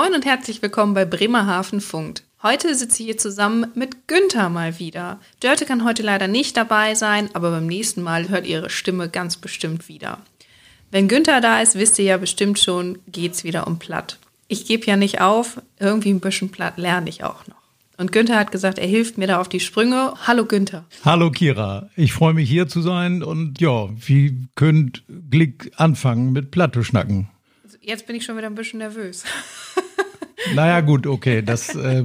Moin und herzlich willkommen bei Bremerhaven Funkt. Heute sitze ich hier zusammen mit Günther mal wieder. Dörte kann heute leider nicht dabei sein, aber beim nächsten Mal hört ihre Stimme ganz bestimmt wieder. Wenn Günther da ist, wisst ihr ja bestimmt schon, geht's wieder um Platt. Ich gebe ja nicht auf, irgendwie ein bisschen Platt lerne ich auch noch. Und Günther hat gesagt, er hilft mir da auf die Sprünge. Hallo Günther. Hallo Kira, ich freue mich hier zu sein und ja, wie könnt Glick anfangen mit Platte schnacken? Jetzt bin ich schon wieder ein bisschen nervös. Naja, gut, okay, das äh,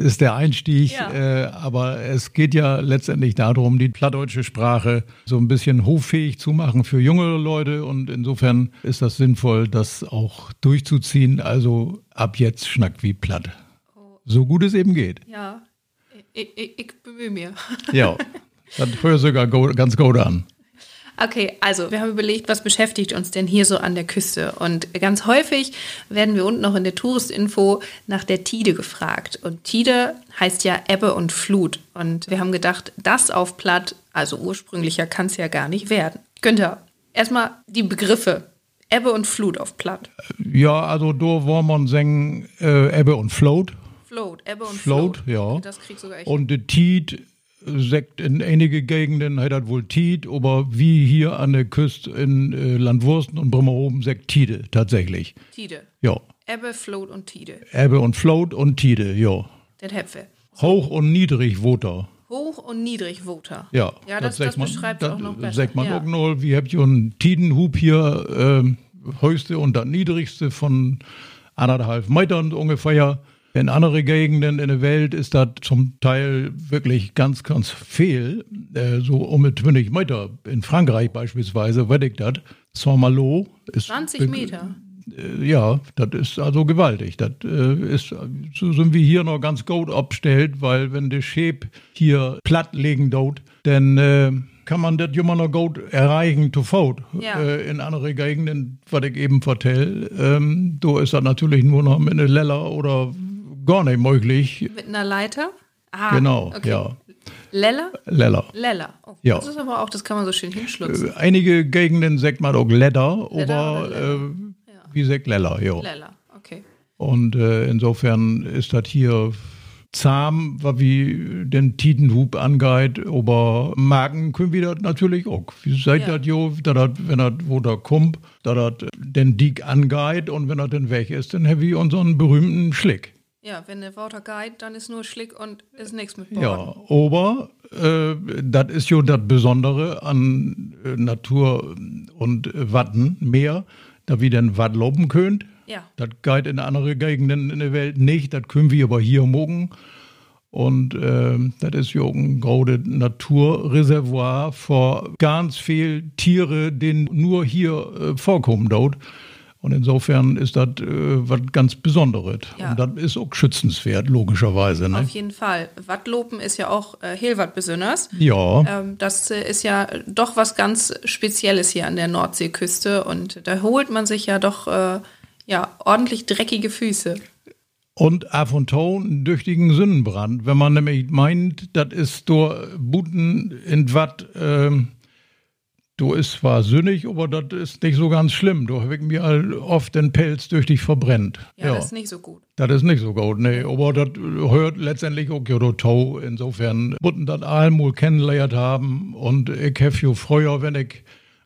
ist der Einstieg. Ja. Äh, aber es geht ja letztendlich darum, die plattdeutsche Sprache so ein bisschen hoffähig zu machen für junge Leute. Und insofern ist das sinnvoll, das auch durchzuziehen. Also ab jetzt schnackt wie platt. Oh. So gut es eben geht. Ja, ich, ich, ich bemühe mich. Ja, das hört sogar ganz gut an. Okay, also wir haben überlegt, was beschäftigt uns denn hier so an der Küste? Und ganz häufig werden wir unten noch in der Touristinfo nach der Tide gefragt. Und Tide heißt ja Ebbe und Flut. Und wir haben gedacht, das auf Platt, also ursprünglicher kann es ja gar nicht werden. Günther, erstmal die Begriffe. Ebbe und Flut auf Platt. Ja, also da wollen sagen äh, Ebbe und Float. Float, Ebbe und Float. Float, ja. Das kriegst du echt. Und die Tide sagt in einige Gegenden hat das wohl Tied, aber wie hier an der Küste in äh, Landwursten und Bremerhoven sagt Tide tatsächlich. Tide. Ja. Ebbe, Float und Tide. Ebbe und Float und Tide, ja. Das Häpfe. Hoch und niedrig Voter. Hoch und niedrig Voter. Ja, ja das, das, das man, beschreibt das, auch noch besser. Sagt man ja. auch noch, wie habt ihr einen Tidenhub hier, äh, höchste und das niedrigste von anderthalb Metern ungefähr. In anderen Gegenden in der Welt ist das zum Teil wirklich ganz, ganz viel. Äh, so um mit 20 Meter. In Frankreich beispielsweise, weiß ich das. Saint-Malo ist. 20 Meter. Äh, ja, das ist also gewaltig. Das äh, ist, so sind wir hier noch ganz gut abgestellt, weil wenn der Schäb hier platt legen dort, dann äh, kann man das immer noch gut erreichen zu Fout. Ja. Äh, in anderen Gegenden, was ich eben vertelle, ähm, da ist das natürlich nur noch mit einer Leller oder gar nicht möglich. Mit einer Leiter? Ah, genau, okay. ja. Leller? Leller. Leller. Oh, ja. Das ist aber auch, das kann man so schön hinschlutzen. Äh, einige Gegenden sagt man auch Ledder aber. Äh, ja. wie sagt Leller, ja. Leller, okay. Und äh, insofern ist das hier zahm, wie den Tidenhub angeht, aber Marken können wir das natürlich auch. Wie seid ja. das jo, dat, wenn das wo da kommt, da das den Dick angeht und wenn er dann weg ist, dann haben wir unseren berühmten Schlick. Ja, wenn der Water geht, dann ist nur Schlick und ist nichts mit Bord. Ja, aber äh, das ist ja das Besondere an äh, Natur und äh, Watten mehr, da wir den Watt loben könnt. Ja. Das geht in anderen Gegenden in der Welt nicht, das können wir aber hier morgen. Und äh, das ist ja ein großes Naturreservoir für ganz viele Tiere, die nur hier äh, vorkommen dort. Und insofern ist das äh, was ganz Besonderes. Ja. Und das ist auch schützenswert, logischerweise. Ne? Auf jeden Fall. Wattlopen ist ja auch äh, Hilwat besonders. Ja. Ähm, das äh, ist ja doch was ganz Spezielles hier an der Nordseeküste. Und da holt man sich ja doch äh, ja, ordentlich dreckige Füße. Und ab und zu einen düchtigen Sündenbrand. Wenn man nämlich meint, das ist durch Buten in Watt. Ähm, Du ist zwar sünnig, aber das ist nicht so ganz schlimm. Du hast mir oft den Pelz durch dich verbrennt. Ja, ja, das ist nicht so gut. Das ist nicht so gut, nee. Aber das hört letztendlich auch ja Tau. Insofern müssen das einmal kennengelernt haben. Und ich habe ja früher, wenn ich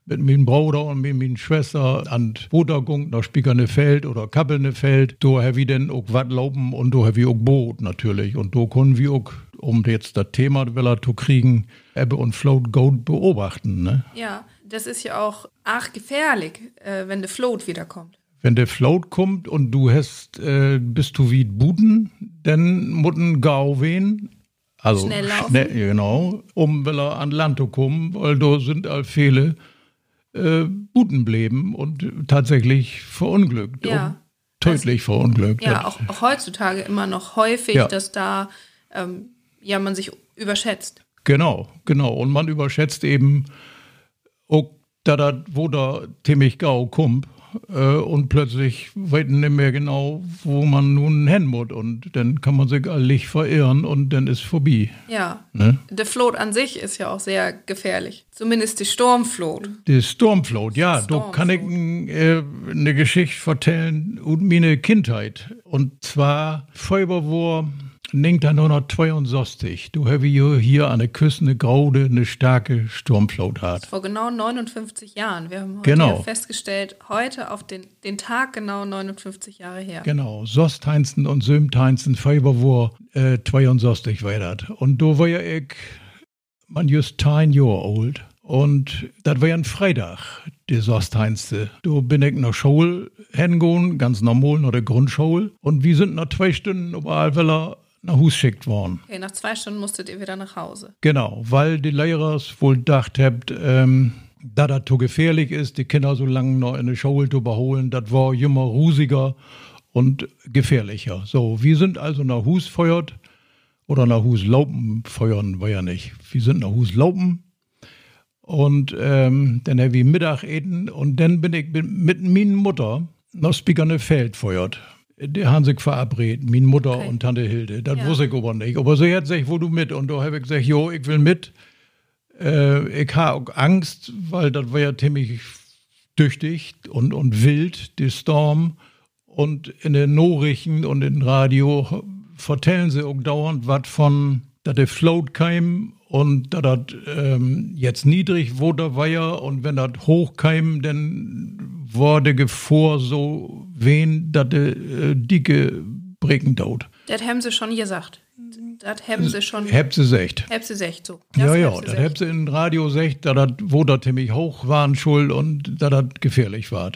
mit meinem Bruder und mit meiner Schwester an Bodergung nach Spiekerne Feld oder Kappelne Feld, da habe ich dann auch was laufen und da habe ich auch Boot natürlich. Und da können wir auch um jetzt das Thema zu kriegen, Ebbe und Float Goat beobachten. Ne? Ja, das ist ja auch ach gefährlich, äh, wenn der Float wiederkommt. Wenn der Float kommt und du hast, äh, bist du wie Buden, dann mutten Gau wehen. Also schnell laufen. Schnell, genau, um will er an Land zu kommen, weil da sind all viele äh, Buden blieben und tatsächlich verunglückt. Ja. Tödlich verunglückt. Ja, auch, auch, heutzutage immer noch häufig, ja. dass da ähm, ja man sich überschätzt. Genau, genau. Und man überschätzt eben, auch, da, da wo da ziemlich gau kommt, äh, und plötzlich weiten nicht mehr genau, wo man nun hin muss. Und dann kann man sich allig verirren und dann ist vorbei. Ja. Ne? Der Float an sich ist ja auch sehr gefährlich. Zumindest die Sturmflot. Die Sturmflot, ja. Da kann ich äh, eine Geschichte erzählen und meine Kindheit. Und zwar Feuerwehr 1962, du hast hier an der Küste eine graude, eine starke Sturmflut hat. Vor genau 59 Jahren. Wir haben heute genau. festgestellt, heute auf den, den Tag genau 59 Jahre her. Genau, Sosteinsten und Sömteinsten, Februar äh, 62 war das. Und da war ja ich, man just 10 Jahre alt. Und das war ja ein Freitag, die Sosteinste. Da bin ich nach Schule hingegangen, ganz normal, nach der Grundschule. Und wir sind nach zwei Stunden auf Alweller nach Hus schickt worden. Okay, nach zwei Stunden musstet ihr wieder nach Hause. Genau, weil die Lehrer wohl gedacht habt, ähm, da das zu gefährlich ist, die Kinder so lange noch in der Schule zu beholen, das war immer rusiger und gefährlicher. So, wir sind also nach Hus feuert oder nach Hus Laupen feuern, war ja nicht. Wir sind nach Hus Laupen und ähm, dann habe ich Mittag eten und dann bin ich mit meiner Mutter nach Spiegerne Feld feuert die haben sich verabredet, meine Mutter okay. und Tante Hilde. Das ja. wusste ich aber nicht. Aber sie hat gesagt, wo du mit? Und da habe ich gesagt, jo, ich will mit. Äh, ich habe auch Angst, weil das war ja ziemlich tüchtig und, und wild, die Storm. Und in den Nachrichten und im Radio vertellen sie auch dauernd was von, dass der Float kam und dass das ähm, jetzt niedrig wurde, war ja. Und wenn das hoch kam, dann wurde Gefahr so wen, dass der äh, dicke Brecken dauert. Das haben sie schon gesagt. Das haben sie schon. Habt sie secht. Habt sie secht, so. Das ja, ja, das habt sie in Radio secht, da das, wo das ziemlich hoch waren schuld und da das gefährlich war.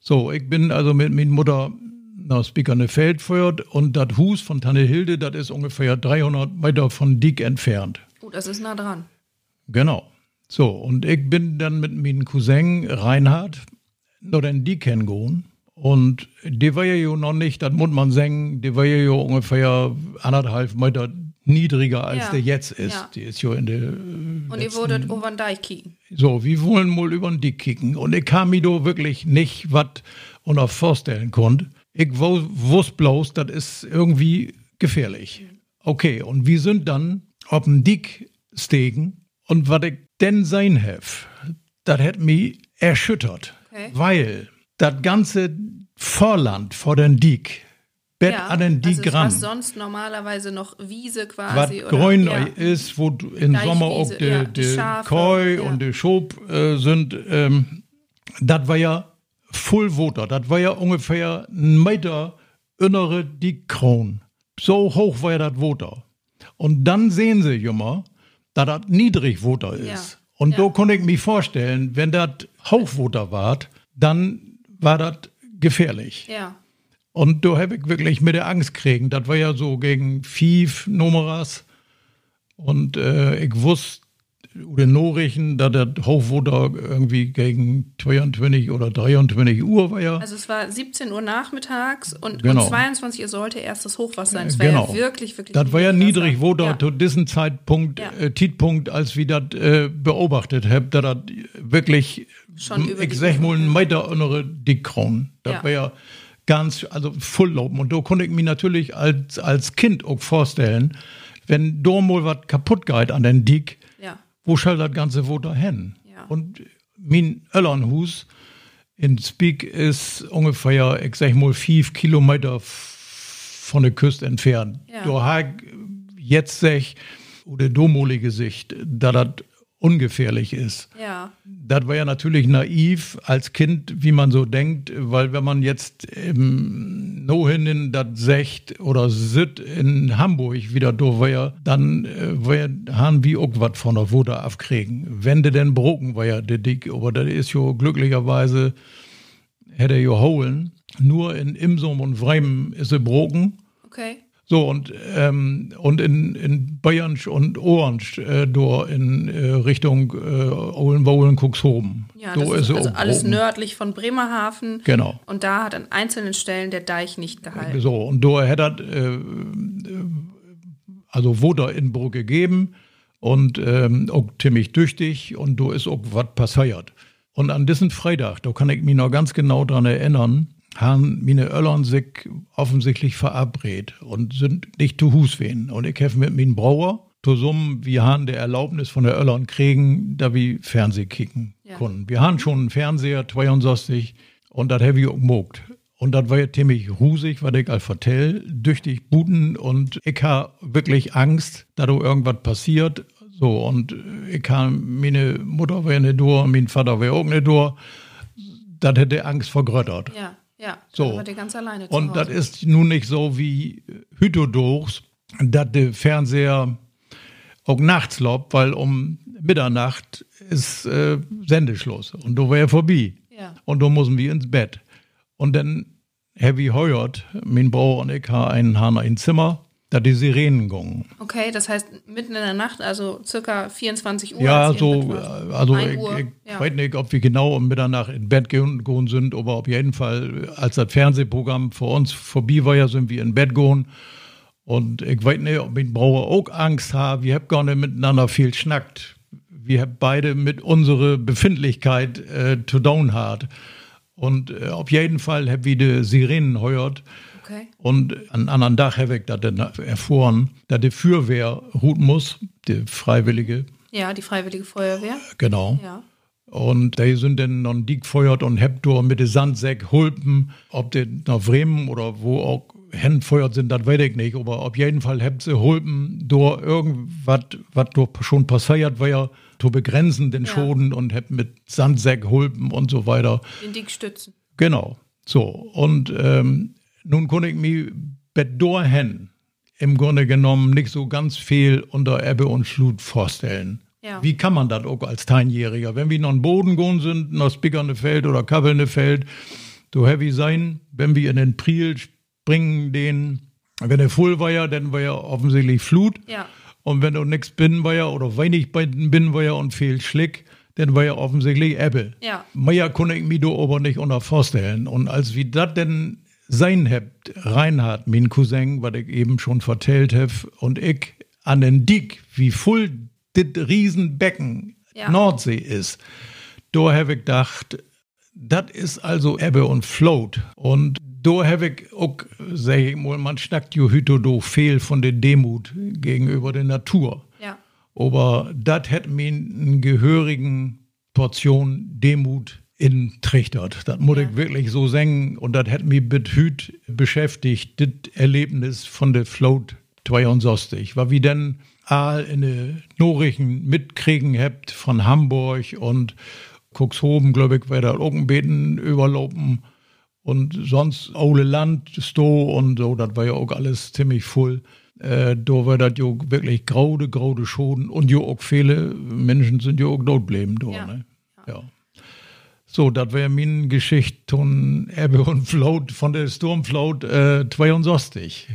So, ich bin also mit meiner Mutter nach Spiekerne Feld feuert und das Hus von Tanne Hilde, das ist ungefähr 300 Meter von Dick entfernt. Gut, das ist nah dran. Genau. So, und ich bin dann mit meinem Cousin Reinhard noch den Dick kennengelernt. Und die war ja noch nicht, das muss man sagen, die war ja ungefähr anderthalb Meter niedriger als ja. der jetzt ist. Ja. Die ist ja in der. Äh, und ihr wurdet über den Deich kicken. So, wir wollen mal über den Deich kicken. Und ich kam mir da wirklich nicht was unter vorstellen konnte. Ich wusste bloß, das ist irgendwie gefährlich. Okay, und wir sind dann auf dem Dick stegen und was ich denn sein hef, das hat mich erschüttert. Okay. Weil das ganze Vorland vor den Diek, Bett ja, an den Diek also ran. Was sonst normalerweise noch Wiese quasi. Was grün ja. ist, wo im Sommer auch die, ja, die, Koi und die Schob äh, sind, ähm, das war ja Full Water. Das war ja ungefähr ein Meter innere Diekkron. So hoch war ja das Water. Und dann sehen sie immer, dass das Niedrigwater ist. Und ja. da konnte ich mir vorstellen, wenn das Hochwater war, dann war das gefährlich. Ja. Und da habe ich wirklich mit der Angst kriegen. Das war ja so gegen fief Numeras. Und äh, ich wusste, oder Norrichten, da der Hochwutter irgendwie gegen 22 oder 23 Uhr war ja. Also es war 17 Uhr nachmittags und genau. um 22 Uhr sollte erst das Hochwasser sein. Es war genau. ja wirklich, wirklich. Das war ja niedrig, wo ja. zu diesem Zeitpunkt, ja. äh, als wir das äh, beobachtet haben, da das wirklich, Schon über ich sag mal, einen Meter innere Dickkron. Das ja. war ja ganz, also Fulllopen. Und da konnte ich mir natürlich als, als Kind auch vorstellen, wenn da mal was kaputt geht an den Dick, wo soll das Ganze wo dahin? Ja. Und mein Öllernhus in Speak ist ungefähr, ich sag mal, fünf Kilometer von der Küste entfernt. Ja. Da habe jetzt sech, oder domolige Sicht, da das ungefährlich ist. Ja. Das war ja natürlich naiv als Kind, wie man so denkt, weil wenn man jetzt im Nohinnen das Secht oder Sitt in Hamburg wieder da war, dann äh, haben wir auch was von der Wutter aufkriegen. Wenn der denn broken war ja der Dick, aber das ist ja glücklicherweise, hätte er ja holen. Nur in Imsum und Vremen ist er broken. Okay. So, und, ähm, und in, in Bayern und Orange, äh, da in äh, Richtung äh, Ohlenbaulen, Cuxhoben. Ja, das ist, ist also alles oben. nördlich von Bremerhaven. Genau. Und da hat an einzelnen Stellen der Deich nicht gehalten. So, und da hätte äh, also wurde in Brücke gegeben und ähm, auch ziemlich tüchtig und da ist auch was passiert. Und an diesem Freitag, da kann ich mich noch ganz genau dran erinnern, haben meine Öllern sich offensichtlich verabredet und sind nicht zu Hus wehen. Und ich habe mit meinem Brauer zusammen, wir haben die Erlaubnis von der Öllern kriegen, da wir Fernseh kicken ja. konnten. Wir haben schon einen Fernseher, 62, und das habe ich auch gemogt. Und das war ja ziemlich rusig, was ich als vertell, düchtig buten und ich habe wirklich Angst, dass da irgendwas passiert. So, und ich kam, meine Mutter war nicht da, mein Vater war auch nicht da. Das hätte Angst vergröttert. Ja, ja. So. War ganz alleine und das ist nun nicht so wie Hütodorfs, dass der Fernseher auch nachts lobt, weil um Mitternacht ist äh, Sendeschluss und war er vorbei. Ja. Und da müssen wir ins Bett. Und dann ich heuert, mein Bruder und ich haben einen Hahn ein Zimmer, da die Sirenen gingen. Okay, das heißt mitten in der Nacht, also circa 24 Uhr. Ja, so, also ich, ich ja. weiß nicht, ob wir genau um Mitternacht ins Bett gehen sind, aber auf jeden Fall, als das Fernsehprogramm für uns vorbei war, ja, sind wir in Bett gehen. Und ich weiß nicht, ob mein Bruder auch Angst hat. Wir haben gar nicht miteinander viel schnackt. Wir haben beide mit unserer Befindlichkeit äh, zu down hat. Und äh, auf jeden Fall habe ich die Sirenen gehört. Okay. Und an anderen Tag habe ich das dann erfahren, dass die Feuerwehr ruhen muss, die Freiwillige. Ja, die Freiwillige Feuerwehr. Genau. Ja. Und die sind dann noch dick gefeuert und hab dort mit dem Sandsäck hulpen, ob die nach Bremen oder wo auch hinfeuert sind, das weiß ich nicht. Aber auf jeden Fall habt sie hulpen, durch irgendwas, was schon passiert war, zu begrenzen den ja. Schoden und hab mit Sandsäck hulpen und so weiter. Den Dick stützen. Genau. So. Und ähm, nun konnte ich mir bedor hin im Grunde genommen nicht so ganz viel unter Ebbe und Flut vorstellen. Ja. Wie kann man das auch als Teinjähriger? Wenn wir noch in Boden gehen sind, nach Spickerne Feld oder Kabbelne Feld, so heavy sein, wenn wir in den Priel springen, den, wenn er voll war ja, dann war ja offensichtlich Flut. Ja. Und wenn du nichts bin war ja, oder wenig bin war ja und viel Schlick, dann war ja offensichtlich Ebbe. Ja. Mehr konnte ich mir da aber nicht unter vorstellen. Und als wie das denn sein habt, Reinhard, mein Cousin, was ich eben schon vertellt habe, und ich an den Dick, wie voll das Riesenbecken ja. Nordsee ist, da habe ich gedacht, das ist also Ebbe und Float. Und da habe ich auch, sag ich mal, man schnackt jo hüto do fehl von der Demut gegenüber der Natur. Ja. Aber das hätte mir einen gehörigen Portion Demut in Trichtert. Das muss ja. ich wirklich so sagen. Und das hat mich mit Hüt beschäftigt, das Erlebnis von der Float 62. War wie denn all in den Nachrichten mitkriegen habt von Hamburg und Cuxhoven, glaube ich, war da Augenbeten überlaufen und sonst Ole Land, Sto und so, das war ja auch alles ziemlich voll. Äh, da war das ja wirklich graude, graude Schoden und ja auch viele Menschen sind ja auch dort geblieben. Ja. Ne? ja. So, das wäre meine Geschichte von Ebbe und Float von der Sturmflaut äh, 62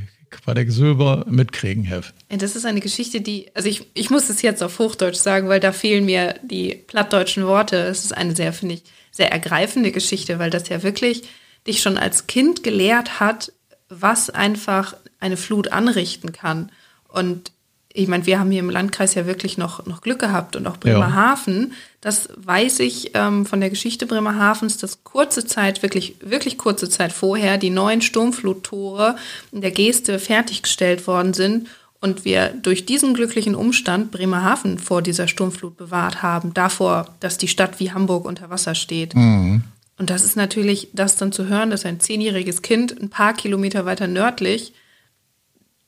weil ich Silber mitkriegen habe. Das ist eine Geschichte, die, also ich, ich muss es jetzt auf Hochdeutsch sagen, weil da fehlen mir die plattdeutschen Worte. Es ist eine sehr, finde ich, sehr ergreifende Geschichte, weil das ja wirklich dich schon als Kind gelehrt hat, was einfach eine Flut anrichten kann. Und ich meine, wir haben hier im Landkreis ja wirklich noch, noch Glück gehabt und auch Bremerhaven. Ja. Das weiß ich ähm, von der Geschichte Bremerhavens, dass kurze Zeit, wirklich, wirklich kurze Zeit vorher die neuen Sturmfluttore in der Geste fertiggestellt worden sind und wir durch diesen glücklichen Umstand Bremerhaven vor dieser Sturmflut bewahrt haben, davor, dass die Stadt wie Hamburg unter Wasser steht. Mhm. Und das ist natürlich, das dann zu hören, dass ein zehnjähriges Kind ein paar Kilometer weiter nördlich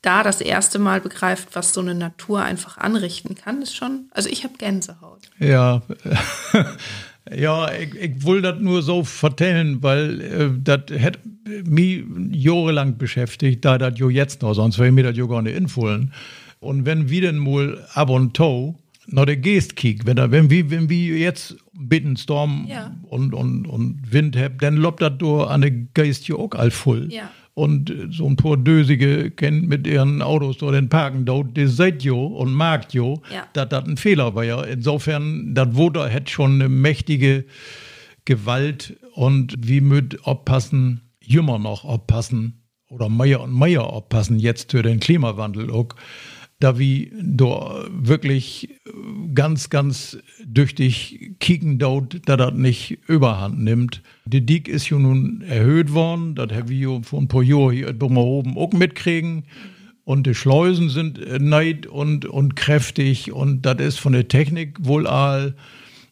da das erste Mal begreift, was so eine Natur einfach anrichten kann, ist schon, also ich habe Gänsehaut. Ja, ja, ich, ich will das nur so vertellen, weil äh, das hätte mich jahrelang beschäftigt, da das jetzt noch, sonst wäre mir das jo gar nicht infohlen. Und wenn wir denn mal ab und to noch der Geest kick, wenn, wenn, wir, wenn wir jetzt bitten Storm ja. und, und, und Wind habt, dann lobt das an der Geist jo auch all voll. Ja und so ein paar Dösige kennen mit ihren Autos dort den Parken dort, die seid jo und mag jo, ja. dass das ein Fehler war ja. Insofern, das Wunder hätte schon eine mächtige Gewalt und wie mit aufpassen, jümmer noch aufpassen oder Meier und Meier aufpassen jetzt für den Klimawandel auch, da wie da wirklich ganz, ganz düchtig kicken dort, dass das nicht überhand nimmt. Die Dick ist ja nun erhöht worden, das haben wir paar Jahren hier oben auch mitkriegen. Und die Schleusen sind äh, neid und, und kräftig und das ist von der Technik wohl all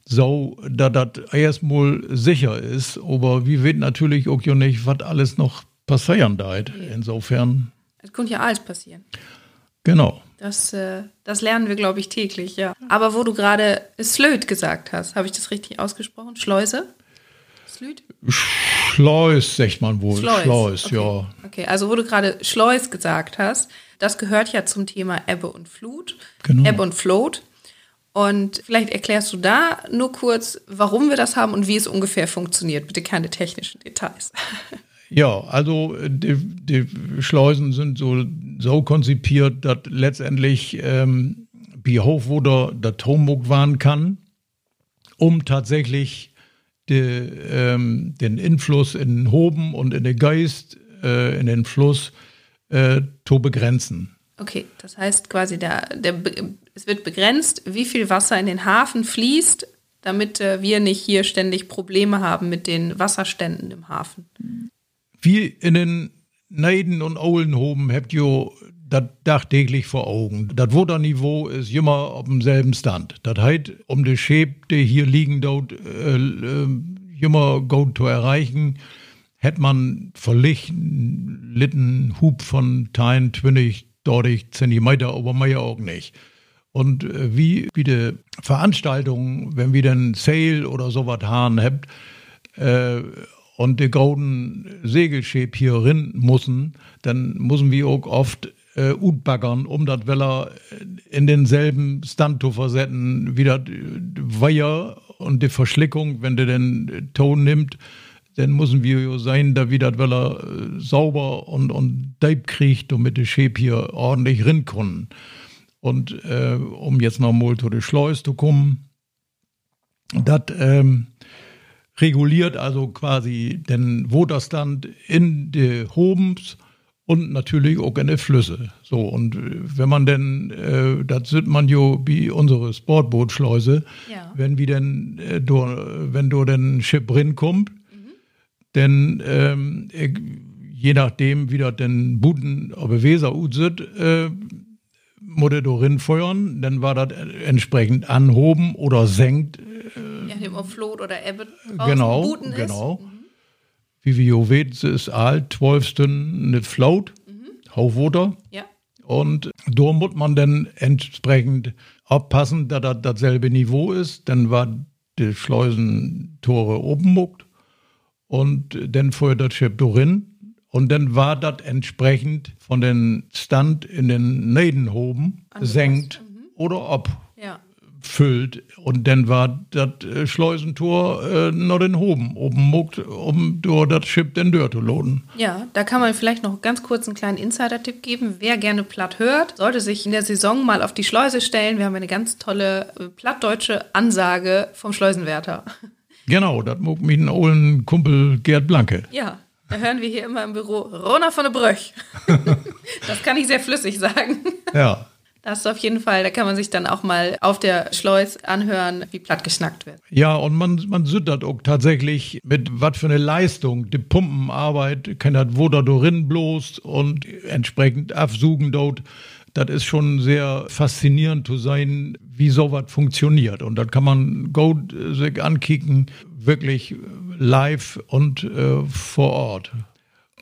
so, dass das erstmal sicher ist. Aber wir wissen natürlich auch nicht, was alles noch passieren da. Insofern. Es könnte ja alles passieren. Genau. Das, äh, das lernen wir, glaube ich, täglich, ja. Aber wo du gerade Slöd gesagt hast, habe ich das richtig ausgesprochen? Schleuse? Slöd? Schleus, sagt man wohl. Schleus, Schleus okay. ja. Okay, also wo du gerade Schleus gesagt hast, das gehört ja zum Thema Ebbe und Flut. Genau. Ebbe und Float. Und vielleicht erklärst du da nur kurz, warum wir das haben und wie es ungefähr funktioniert. Bitte keine technischen Details. Ja, also die, die Schleusen sind so, so konzipiert, dass letztendlich ähm, wo der Turmburg waren kann, um tatsächlich die, ähm, den Influss in den Hoben und in den Geist, äh, in den Fluss äh, zu begrenzen. Okay, das heißt quasi, der, der, es wird begrenzt, wie viel Wasser in den Hafen fließt, damit äh, wir nicht hier ständig Probleme haben mit den Wasserständen im Hafen. Wie in den Neiden und Aulenhoben habt ihr das dachtäglich vor Augen. Das Wasserniveau ist immer auf demselben Stand. Das heißt, um die Schäb, die hier liegen, dort äh, äh, immer gut zu erreichen, hätte man verlich litten Hub von 20, 30 Zentimeter, aber mehr auch nicht. Und äh, wie, wie die Veranstaltungen, wenn wir dann Sale oder sowas haben habt, äh, und die golden Segelschäb hier rein müssen, dann müssen wir auch oft äh, utbaggern, um das Weller in denselben Stand zu versetzen, wie das Weiher und die Verschlickung, wenn der den Ton nimmt, dann müssen wir sein, da wieder weil er äh, sauber und, und deib kriegt, damit die Schäb hier ordentlich rinkommen. Und äh, um jetzt noch mal zu der Schleus zu kommen, das ähm, reguliert also quasi den Woderstand in die Hobens und natürlich auch in die Flüsse. So, und äh, wenn man denn, äh, das sind man ja wie unsere Sportbootschleuse, ja. wenn wir denn, äh, do, wenn du denn Schiff rinkommt, denn ähm, je nachdem, wie das den Buden der Weser sind, äh, muss er darin feuern, dann war das entsprechend anhoben oder senkt. Dem ob Flot oder Ebbe Genau, Buten genau. Mhm. Wie wir wissen, ist alt, 12 Stunden nicht Float, mhm. Haufwater. Ja. Und da muss man dann entsprechend aufpassen, dass das dasselbe Niveau ist. Dann war die Schleusentore oben muckt und dann fuhr das Schiff drin. Und dann war das entsprechend von den Stand in den Nedenhoben senkt mhm. oder abfüllt. Ja. Und dann war das äh, Schleusentor äh, noch den Hoben oben muckt, um durch das Schiff den Dörr zu lohnen. Ja, da kann man vielleicht noch ganz kurz einen kleinen Insider-Tipp geben. Wer gerne platt hört, sollte sich in der Saison mal auf die Schleuse stellen. Wir haben eine ganz tolle äh, plattdeutsche Ansage vom Schleusenwärter. Genau, das mag mein ollen Kumpel Gerd Blanke. Ja, da hören wir hier immer im Büro Rona von der Bröch. das kann ich sehr flüssig sagen. Ja. Das ist auf jeden Fall, da kann man sich dann auch mal auf der Schleus anhören, wie platt geschnackt wird. Ja, und man, man süttert auch tatsächlich mit was für eine Leistung. Die Pumpenarbeit kann das wo da drin bloß und entsprechend absugen dort das ist schon sehr faszinierend zu sein, wie sowas funktioniert. Und das kann man gut äh, sich ankicken, wirklich live und äh, vor Ort.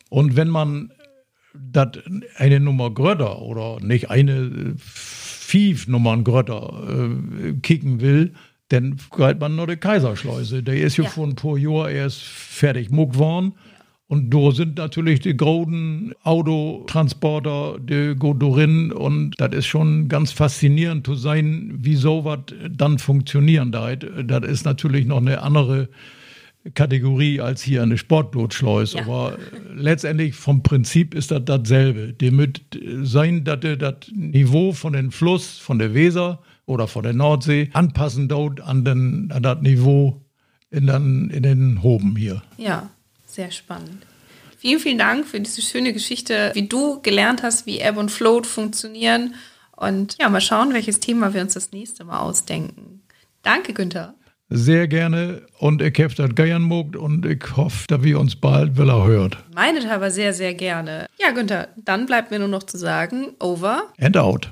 Und wenn man das eine Nummer grötter oder nicht eine fünf Nummern grötter äh, kicken will, dann greift man nur die Kaiserschleuse. Der ist ja, vor ein paar Jahren erst fertig muck worden. Und da sind natürlich die großen Autotransporter, die go drin und das ist schon ganz faszinierend zu sein, wie sowas dann funktionieren da. Das ist natürlich noch eine andere Kategorie als hier eine Sportbootschleus, ja. aber letztendlich vom Prinzip ist das dasselbe. Die mit sein, dass das Niveau von dem Fluss, von der Weser oder von der Nordsee anpassen dort an, den, an das Niveau in den, in den Hoben hier. Ja. Sehr spannend. Vielen, vielen Dank für diese schöne Geschichte, wie du gelernt hast, wie Ebb und Float funktionieren. Und ja, mal schauen, welches Thema wir uns das nächste Mal ausdenken. Danke, Günther. Sehr gerne und ich habe das gern mogt und ich hoffe, dass wir uns bald wieder hört. Meinet aber sehr, sehr gerne. Ja, Günther, dann bleibt mir nur noch zu sagen, over and out.